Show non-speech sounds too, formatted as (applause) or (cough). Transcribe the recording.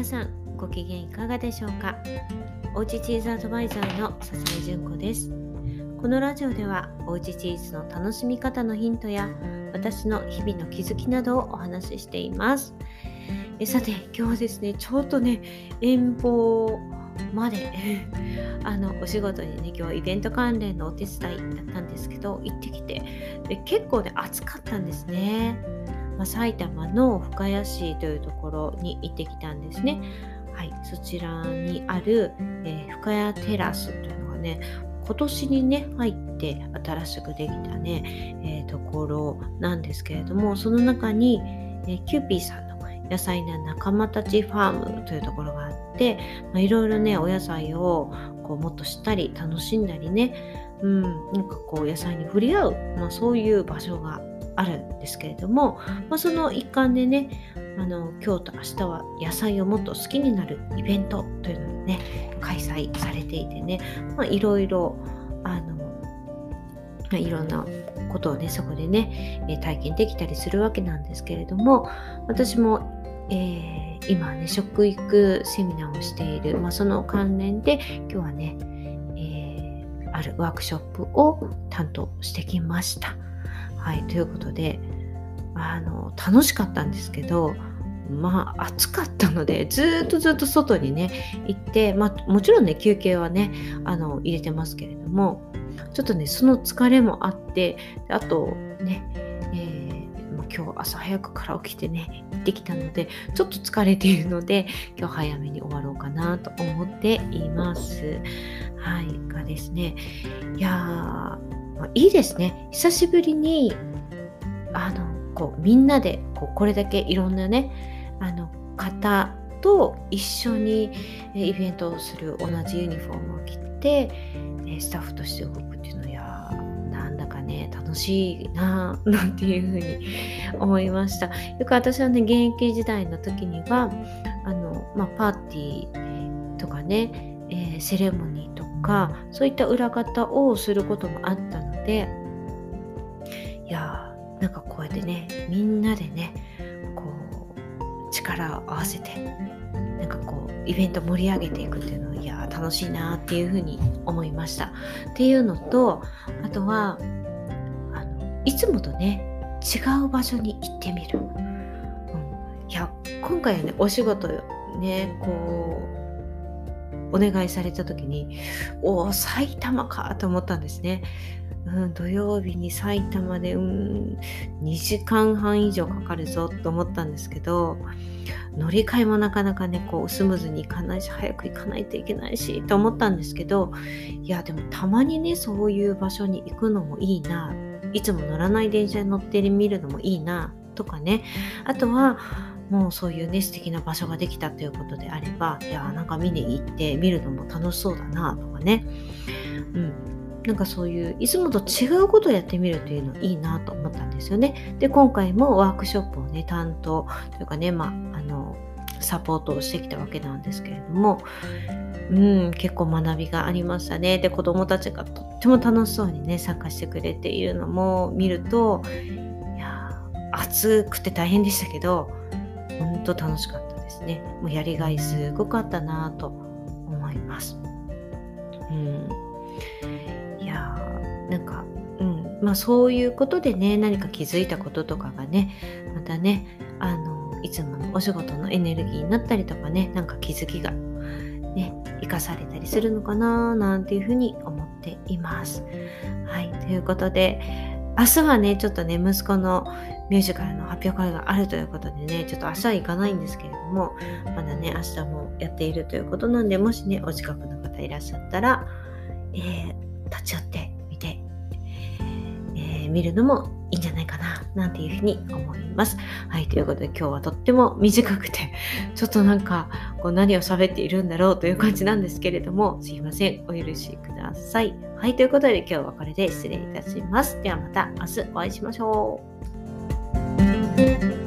皆さんご機嫌いかがでしょうか？おうちチーズアドバイザーの笹井純子です。このラジオではおうちチーズの楽しみ方のヒントや私の日々の気づきなどをお話ししています。えさて今日はですねちょっとね遠方まで (laughs) あのお仕事にね今日はイベント関連のお手伝いだったんですけど行ってきてで結構ね暑かったんですね。まあ、埼玉の深谷市というところに行ってきたんですね。はい、そちらにある、えー、深谷テラスというのがね、今年にね、入って新しくできたね、えー、ところなんですけれども、その中に、えー、キューピーさんの野菜な仲間たちファームというところがあって、まあ、いろいろね、お野菜をこうもっと知ったり楽しんだりね、うん、なんかこう野菜に触れ合う、まあ、そういう場所があるんですけれども、まあ、その一環でねあの今日と明日は野菜をもっと好きになるイベントというのをね開催されていてね、まあ、いろいろあのいろんなことをねそこでね体験できたりするわけなんですけれども私も、えー、今ね食育セミナーをしている、まあ、その関連で今日はね、えー、あるワークショップを担当してきました。はい、ということであの楽しかったんですけどまあ暑かったのでずっとずっと外にね行って、まあ、もちろんね休憩はねあの入れてますけれどもちょっとねその疲れもあってあとね、えー、まあ、今日朝早くから起きてね行ってきたのでちょっと疲れているので今日早めに終わろうかなと思っています。はいがですねいやーいいですね。久しぶりにあのこうみんなでこうこれだけいろんなねあの方と一緒にイベントをする同じユニフォームを着てスタッフとして動くっていうのやなんだかね楽しいな (laughs) なんていうふうに思いました。よく私はね現役時代の時にはあの、まあ、パーティーとかね、えー、セレモニーかそういった裏方をすることもあったのでいやーなんかこうやってねみんなでねこう力を合わせてなんかこうイベント盛り上げていくっていうのはいや楽しいなっていうふうに思いました。っていうのとあとはあのいつもとね違う場所に行ってみる、うん、いや今回はねお仕事ねこうお願いされた時におお埼玉かと思ったんですね。うん、土曜日に埼玉で、うん、2時間半以上かかるぞと思ったんですけど乗り換えもなかなかねこうスムーズにいかないし早く行かないといけないしと思ったんですけどいやでもたまにねそういう場所に行くのもいいないつも乗らない電車に乗ってみるのもいいなとかね。あとはもうそういうね素敵な場所ができたということであればいやなんか見に行って見るのも楽しそうだなとかねうんなんかそういういつもと違うことをやってみるというのいいなと思ったんですよね。で今回もワークショップをね担当というかねまああのサポートをしてきたわけなんですけれどもうん結構学びがありましたね。で子どもたちがとっても楽しそうにね参加してくれているのも見るといや暑くて大変でしたけど本当楽しかったですね。もうやりがいすごかったなと思います。うんなんか、うんまあ、そういうことでね何か気づいたこととかがねまたねあのいつものお仕事のエネルギーになったりとかねなんか気づきがね生かされたりするのかななんていうふうに思っています。はいということで明日はねちょっとね息子のミュージカルの発表会があるということでねちょっと明日は行かないんですけれどもまだね明日もやっているということなんでもしねお近くの方いらっしゃったら、えー、立ち寄ってみて。え見るのもいいんじゃないかななんていうふうに思いますます。はい、ということで今日はとっても短くて、(laughs) ちょっとなんかこう何を喋っているんだろうという感じなんですけれども、すいません、お許しください。はい、ということで今日はこれで失礼いたします。ではまた明日お会いしましょう。